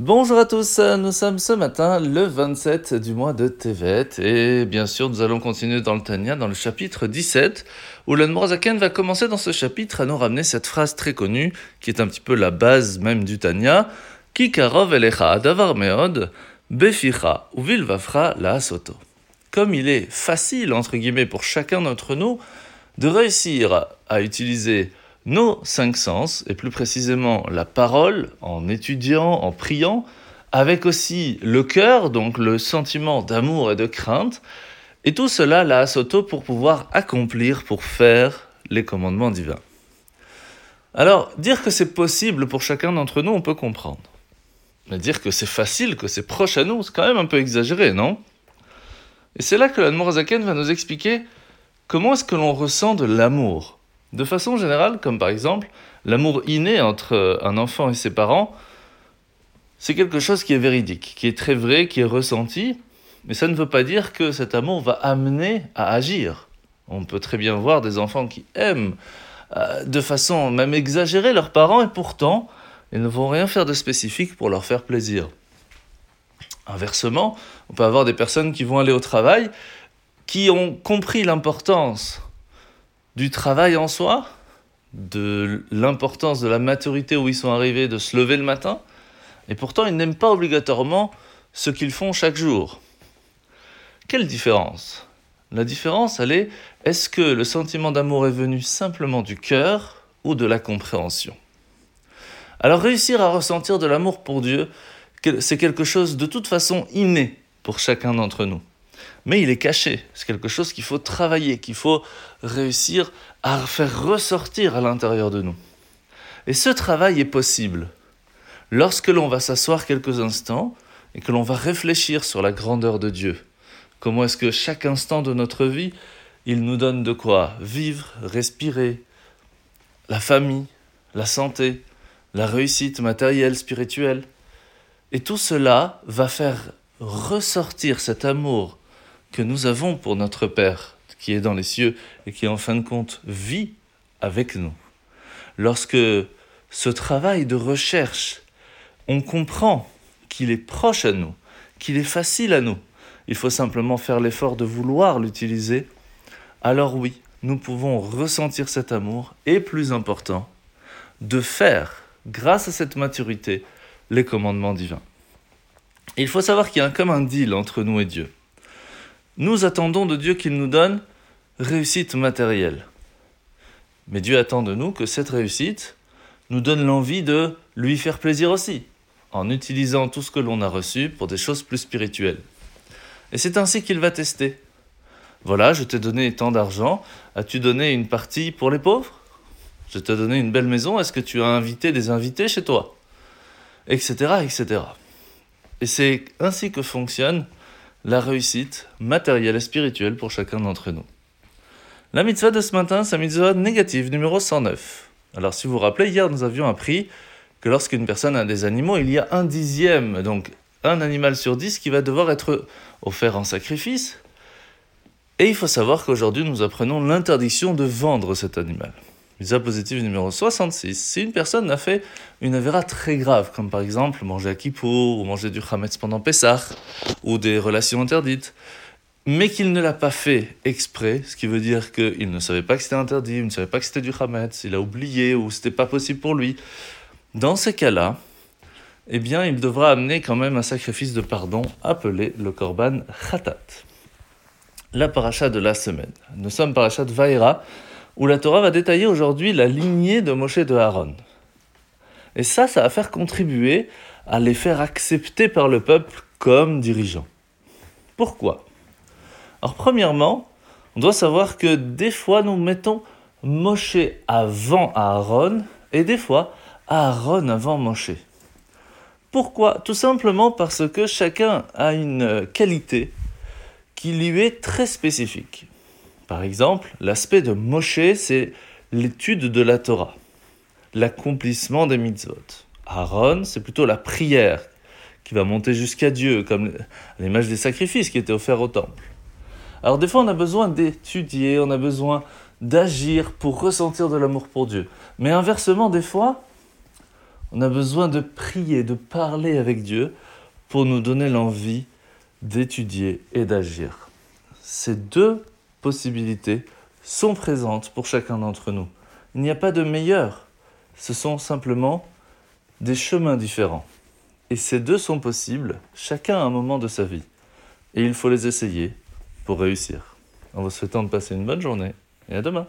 Bonjour à tous, nous sommes ce matin le 27 du mois de Tevet et bien sûr nous allons continuer dans le Tania dans le chapitre 17 où l'Anmorazaken va commencer dans ce chapitre à nous ramener cette phrase très connue qui est un petit peu la base même du Tania Kikarov elecha davar meod beficha ou vilvafra la soto. Comme il est facile entre guillemets pour chacun d'entre nous de réussir à utiliser nos cinq sens, et plus précisément la parole, en étudiant, en priant, avec aussi le cœur, donc le sentiment d'amour et de crainte, et tout cela, la Soto, pour pouvoir accomplir, pour faire les commandements divins. Alors, dire que c'est possible pour chacun d'entre nous, on peut comprendre. Mais dire que c'est facile, que c'est proche à nous, c'est quand même un peu exagéré, non? Et c'est là que l'Anmorazaken va nous expliquer comment est-ce que l'on ressent de l'amour de façon générale, comme par exemple l'amour inné entre un enfant et ses parents, c'est quelque chose qui est véridique, qui est très vrai, qui est ressenti, mais ça ne veut pas dire que cet amour va amener à agir. On peut très bien voir des enfants qui aiment euh, de façon même exagérée leurs parents et pourtant ils ne vont rien faire de spécifique pour leur faire plaisir. Inversement, on peut avoir des personnes qui vont aller au travail, qui ont compris l'importance du travail en soi, de l'importance de la maturité où ils sont arrivés, de se lever le matin, et pourtant ils n'aiment pas obligatoirement ce qu'ils font chaque jour. Quelle différence? La différence, elle est, est-ce que le sentiment d'amour est venu simplement du cœur ou de la compréhension? Alors réussir à ressentir de l'amour pour Dieu, c'est quelque chose de toute façon inné pour chacun d'entre nous mais il est caché. C'est quelque chose qu'il faut travailler, qu'il faut réussir à faire ressortir à l'intérieur de nous. Et ce travail est possible lorsque l'on va s'asseoir quelques instants et que l'on va réfléchir sur la grandeur de Dieu. Comment est-ce que chaque instant de notre vie, il nous donne de quoi vivre, respirer, la famille, la santé, la réussite matérielle, spirituelle. Et tout cela va faire ressortir cet amour que nous avons pour notre Père qui est dans les cieux et qui en fin de compte vit avec nous. Lorsque ce travail de recherche, on comprend qu'il est proche à nous, qu'il est facile à nous, il faut simplement faire l'effort de vouloir l'utiliser, alors oui, nous pouvons ressentir cet amour et plus important, de faire, grâce à cette maturité, les commandements divins. il faut savoir qu'il y a comme un deal entre nous et Dieu nous attendons de Dieu qu'il nous donne réussite matérielle. Mais Dieu attend de nous que cette réussite nous donne l'envie de lui faire plaisir aussi, en utilisant tout ce que l'on a reçu pour des choses plus spirituelles. Et c'est ainsi qu'il va tester. Voilà, je t'ai donné tant d'argent, as-tu donné une partie pour les pauvres? Je t'ai donné une belle maison, est-ce que tu as invité des invités chez toi? Etc. etc. Et c'est ainsi que fonctionne la réussite matérielle et spirituelle pour chacun d'entre nous. La mitzvah de ce matin, c'est la mitzvah négative numéro 109. Alors si vous vous rappelez, hier nous avions appris que lorsqu'une personne a des animaux, il y a un dixième, donc un animal sur dix qui va devoir être offert en sacrifice. Et il faut savoir qu'aujourd'hui nous apprenons l'interdiction de vendre cet animal. Visa positive numéro 66. Si une personne a fait une avéra très grave, comme par exemple manger à Kippour, ou manger du Hametz pendant Pessah, ou des relations interdites, mais qu'il ne l'a pas fait exprès, ce qui veut dire qu'il ne savait pas que c'était interdit, il ne savait pas que c'était du Hametz, il a oublié, ou c'était pas possible pour lui, dans ces cas-là, eh bien, il devra amener quand même un sacrifice de pardon appelé le Korban Khatat. La paracha de la semaine. Nous sommes paracha de Vaïra, où la Torah va détailler aujourd'hui la lignée de Moshe de Aaron. Et ça, ça va faire contribuer à les faire accepter par le peuple comme dirigeants. Pourquoi? Alors premièrement, on doit savoir que des fois nous mettons Moshe avant Aaron et des fois Aaron avant Moshe. Pourquoi? Tout simplement parce que chacun a une qualité qui lui est très spécifique. Par exemple, l'aspect de Moshe, c'est l'étude de la Torah, l'accomplissement des mitzvot. Aaron, c'est plutôt la prière qui va monter jusqu'à Dieu, comme l'image des sacrifices qui étaient offerts au temple. Alors des fois, on a besoin d'étudier, on a besoin d'agir pour ressentir de l'amour pour Dieu. Mais inversement, des fois, On a besoin de prier, de parler avec Dieu pour nous donner l'envie d'étudier et d'agir. Ces deux possibilités sont présentes pour chacun d'entre nous. Il n'y a pas de meilleur. Ce sont simplement des chemins différents. Et ces deux sont possibles, chacun à un moment de sa vie. Et il faut les essayer pour réussir. En vous souhaitant de passer une bonne journée et à demain.